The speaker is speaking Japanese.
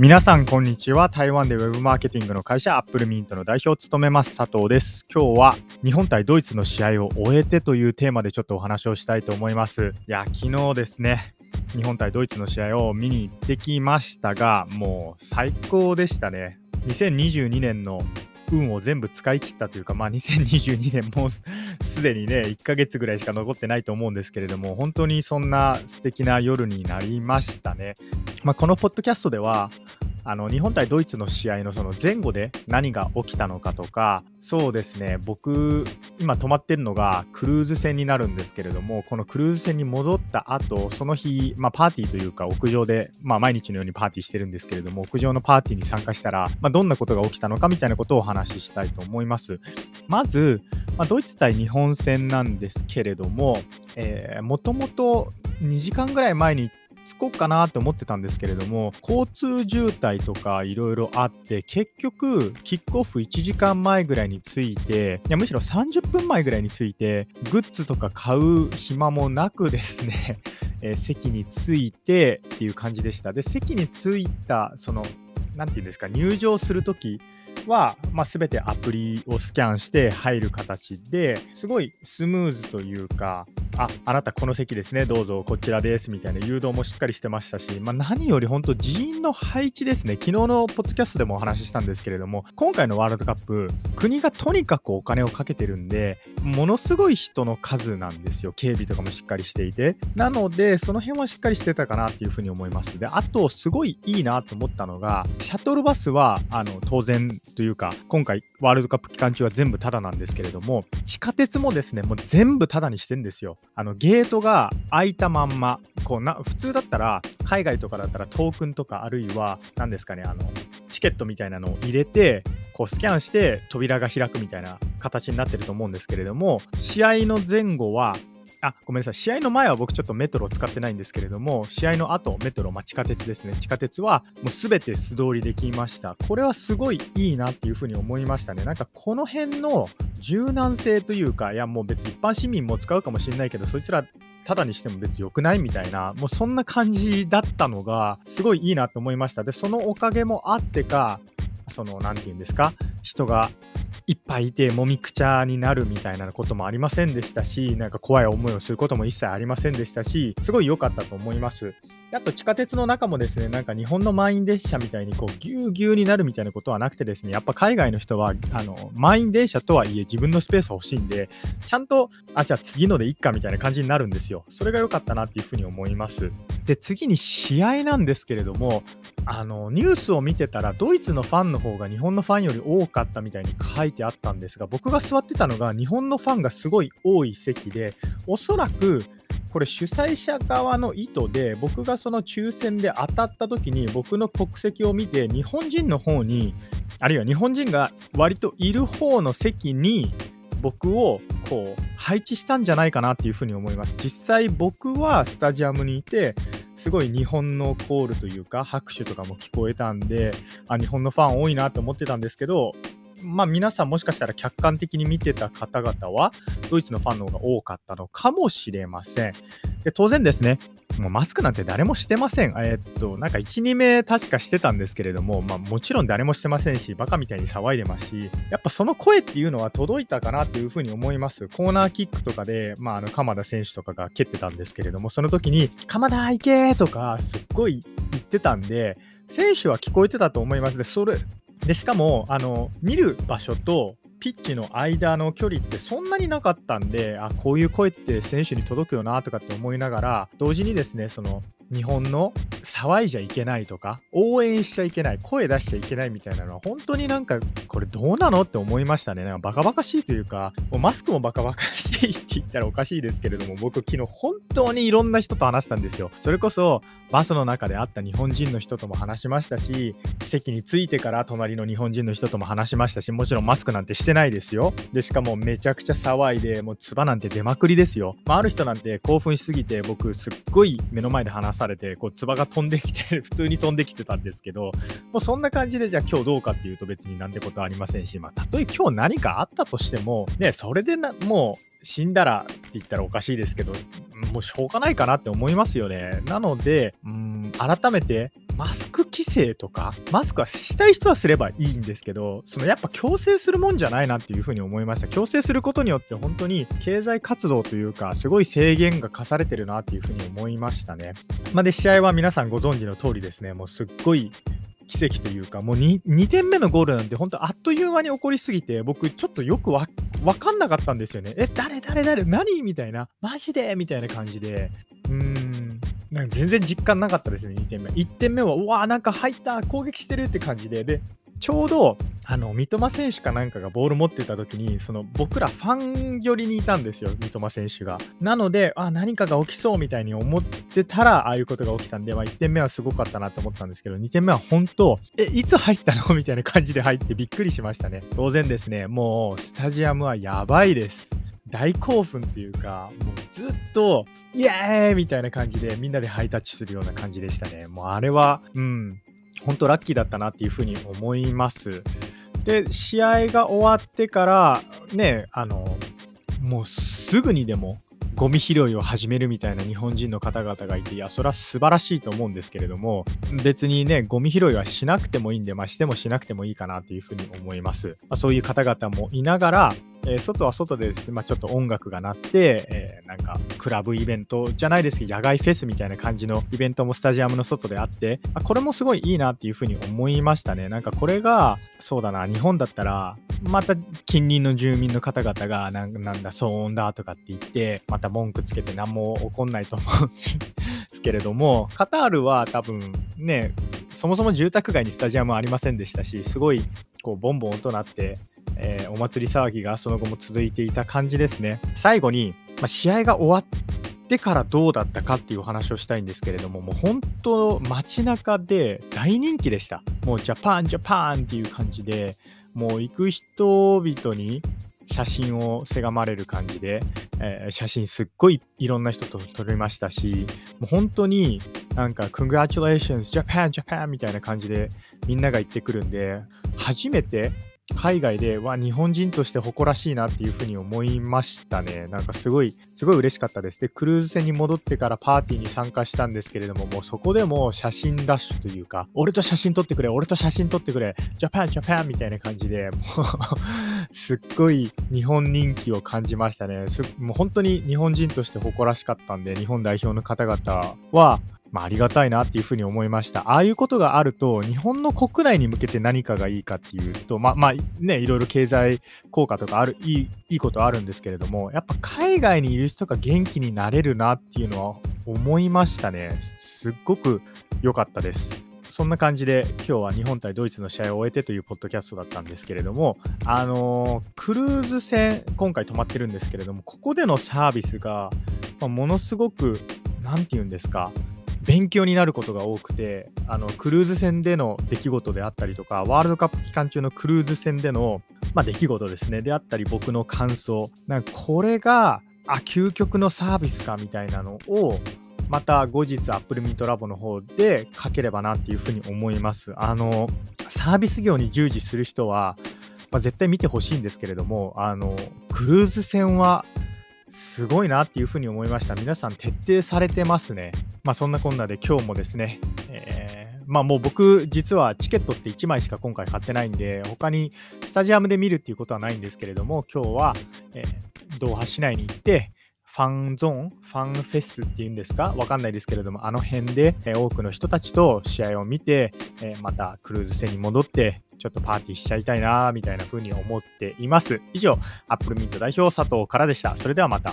皆さんこんにちは。台湾でウェブマーケティングの会社アップルミントの代表を務めます佐藤です。今日は日本対ドイツの試合を終えてというテーマでちょっとお話をしたいと思います。いや昨日ですね日本対ドイツの試合を見に行ってきましたがもう最高でしたね。2022年の運を全部使い切ったというか、まあ、2022年もうすでにね、1ヶ月ぐらいしか残ってないと思うんですけれども、本当にそんな素敵な夜になりましたね。まあ、このポッドキャストでは、あの日本対ドイツの試合のその前後で何が起きたのかとか、そうですね、僕、今泊まってるのがクルーズ船になるんですけれども、このクルーズ船に戻った後、その日、まあ、パーティーというか屋上で、まあ、毎日のようにパーティーしてるんですけれども、屋上のパーティーに参加したら、まあ、どんなことが起きたのかみたいなことをお話ししたいと思います。まず、まあ、ドイツ対日本戦なんですけれども、えー、もともと2時間ぐらい前に着こうかなって思ってたんですけれども交通渋滞とかいろいろあって結局キックオフ1時間前ぐらいに着いていやむしろ30分前ぐらいに着いてグッズとか買う暇もなくですね えー、席に着いてっていう感じでした。で席に着いたその何て言うんですか入場する時は、まあ、全てアプリをスキャンして入る形ですごいスムーズというかあ、あなたこの席ですね、どうぞ。こちらです。みたいな。誘導もしっかりしてましたし、まあ、何より本当人員の配置ですね、昨日のポッドキャストでもお話ししたんですけれども、今回のワールドカップ、国がとにかくお金をかけてるんで、ものすごい人の数なんですよ、警備とかもしっかりしていて。なので、その辺はしっかりしてたかなっていうふうに思います。で、あと、すごいいいなと思ったのが、シャトルバスはあの当然というか、今回ワールドカップ期間中は全部タダなんですけれども、地下鉄もですね、もう全部タダにしてんですよ。あのゲートが開いたまんま、こうな普通だったら、海外とかだったらトークンとか、あるいは、何ですかね、あのチケットみたいなのを入れて、こうスキャンして扉が開くみたいな形になってると思うんですけれども、試合の前後はあ、ごめんなさい。試合の前は僕ちょっとメトロを使ってないんですけれども、試合の後、メトロ、まあ、地下鉄ですね。地下鉄はもうすべて素通りできました。これはすごいいいなっていうふうに思いましたね。なんかこの辺の柔軟性というか、いやもう別に一般市民も使うかもしれないけど、そいつらただにしても別に良くないみたいな、もうそんな感じだったのが、すごいいいなと思いました。で、そのおかげもあってか、その、なんて言うんですか、人がいっぱいいてもみくちゃになるみたいなこともありませんでしたし、なんか怖い思いをすることも一切ありませんでしたし、すごい良かったと思います。あと地下鉄の中もですね、なんか日本の満員電車みたいにこうぎゅうぎゅうになるみたいなことはなくてですね、やっぱ海外の人はあの満員電車とはいえ自分のスペース欲しいんで、ちゃんと、あ、じゃあ次のでいっかみたいな感じになるんですよ。それが良かったなっていうふうに思います。で、次に試合なんですけれども、あのニュースを見てたらドイツのファンの方が日本のファンより多かったみたいに書いてあったんですが僕が座ってたのが日本のファンがすごい多い席でおそらくこれ主催者側の意図で僕がその抽選で当たった時に僕の国籍を見て日本人の方にあるいは日本人が割といる方の席に僕をこう配置したんじゃないかなっていうふうに思います。実際僕はスタジアムにいてすごい日本のコールというか拍手とかも聞こえたんであ日本のファン多いなと思ってたんですけどまあ、皆さんもしかしたら客観的に見てた方々は、ドイツのファンの方が多かったのかもしれません。で当然ですね、もうマスクなんて誰もしてません。えー、っと、なんか1、2名確かしてたんですけれども、まあ、もちろん誰もしてませんし、バカみたいに騒いでますし、やっぱその声っていうのは届いたかなっていうふうに思います。コーナーキックとかで、まあ、あの、鎌田選手とかが蹴ってたんですけれども、その時に、鎌田行けとか、すっごい言ってたんで、選手は聞こえてたと思いますで、それ、で、しかも、あの、見る場所とピッチの間の距離ってそんなになかったんで、あ、こういう声って選手に届くよなとかって思いながら、同時にですね、その、日本の騒いじゃいけないとか、応援しちゃいけない、声出しちゃいけないみたいなのは、本当になんか、これどうなのって思いましたね。なんかバカバカしいというか、もうマスクもバカバカしいって言ったらおかしいですけれども、僕昨日本当にいろんな人と話したんですよ。それこそ、バスの中で会った日本人の人とも話しましたし、席に着いてから隣の日本人の人とも話しましたし、もちろんマスクなんてしてないですよ。で、しかもめちゃくちゃ騒いで、もう唾なんて出まくりですよ。まあ、ある人なんて興奮しすぎて、僕すっごい目の前で話すされて、こう、唾が飛んできて、普通に飛んできてたんですけど、もうそんな感じで、じゃあ今日どうかっていうと別になんてことはありませんし、まあ、たとえ今日何かあったとしても、ね、それでな、もう死んだらって言ったらおかしいですけど、もうしょうがないかなって思いますよね。なので、うん、改めてマスク規制とかマスクはしたい人はすればいいんですけどそのやっぱ強制するもんじゃないなっていうふうに思いました。強制することによって本当に経済活動というかすごい制限が課されてるなっていうふうに思いましたね、まあ、で試合は皆さんご存知の通りですね。もうすっごい奇跡というか、もう 2, 2点目のゴールなんて、本当あっという間に起こりすぎて、僕、ちょっとよくわかんなかったんですよね。え、誰、誰、誰、何？みたいな、マジで？みたいな感じで、うーん、なんか全然実感なかったですね、2点目。1点目は、うわー、なんか入った、攻撃してるって感じで、で、ちょうどあの三笘選手かなんかがボール持ってた時にその僕らファン寄りにいたんですよ三笘選手が。なのであ何かが起きそうみたいに思ってたらああいうことが起きたんで、まあ、1点目はすごかったなと思ったんですけど2点目は本当えいつ入ったの？みたいな感じで入ってびっくりしましたね。当然ですね。もうスタジアムはやばいです。大興奮というか、もうずっと、イエーイみたいな感じでみんなでハイタッチするような感じでしたね。もうあれは、うん、本当ラッキーだったなっていうふうに思います。で、試合が終わってから、ね、あの、もうすぐにでもゴミ拾いを始めるみたいな日本人の方々がいて、いや、それは素晴らしいと思うんですけれども、別にね、ゴミ拾いはしなくてもいいんで、まあ、してもしなくてもいいかなというふうに思います。まあ、そういう方々もいながら、えー、外は外でですね、まあ、ちょっと音楽が鳴って、えー、なんかクラブイベントじゃないですけど、野外フェスみたいな感じのイベントもスタジアムの外であって、あ、これもすごいいいなっていうふうに思いましたね。なんかこれが、そうだな、日本だったら、また近隣の住民の方々がなんだ騒音だとかって言ってまた文句つけて何も起こんないと思うんですけれどもカタールは多分ねそもそも住宅街にスタジアムはありませんでしたしすごいこうボンボン音鳴ってえー、お祭り騒ぎがその後も続いていた感じですね。最後に、まあ、試合が終わってからどうだったかっていうお話をしたいんですけれども、もう本当街中で大人気でした。もうジャパンジャパンっていう感じで、もう行く人々に写真をせがまれる感じで、えー、写真すっごいいろんな人と撮れましたし、もう本当になんか Congratulations Japan Japan みたいな感じでみんなが言ってくるんで、初めて海外では日本人として誇らしいなっていうふうに思いましたね。なんかすごい、すごい嬉しかったです。で、クルーズ船に戻ってからパーティーに参加したんですけれども、もうそこでも写真ラッシュというか、俺と写真撮ってくれ、俺と写真撮ってくれ、ジャパン、ジャパンみたいな感じで、もう すっごい日本人気を感じましたね。もう本当に日本人として誇らしかったんで、日本代表の方々は、まあ、ありがたいなっていうふうに思いました。ああいうことがあると、日本の国内に向けて何かがいいかっていうと、まあ、まあ、ね、いろいろ経済効果とかある、いい、いいことあるんですけれども、やっぱ海外にいる人が元気になれるなっていうのは思いましたね。すっごく良かったです。そんな感じで今日は日本対ドイツの試合を終えてというポッドキャストだったんですけれども、あのー、クルーズ船、今回泊まってるんですけれども、ここでのサービスが、まあ、ものすごく、何て言うんですか、勉強になることが多くてあのクルーズ船での出来事であったりとかワールドカップ期間中のクルーズ船での、まあ、出来事ですねであったり僕の感想なんかこれがあ究極のサービスかみたいなのをまた後日 Apple Meet Labo の方で書ければなっていうふうに思いますあのサービス業に従事する人は、まあ、絶対見てほしいんですけれどもあのクルーズ船はすごいなっていうふうに思いました。皆さん徹底されてますね。まあそんなこんなで今日もですね、えー、まあもう僕実はチケットって1枚しか今回買ってないんで、他にスタジアムで見るっていうことはないんですけれども、今日は、えー、ドーハ市内に行って、ファンゾーン、ファンフェスっていうんですか？わかんないですけれども、あの辺で、え、多くの人たちと試合を見て、え、またクルーズ船に戻って、ちょっとパーティーしちゃいたいなみたいな風に思っています。以上、アップルミント代表佐藤からでした。それではまた。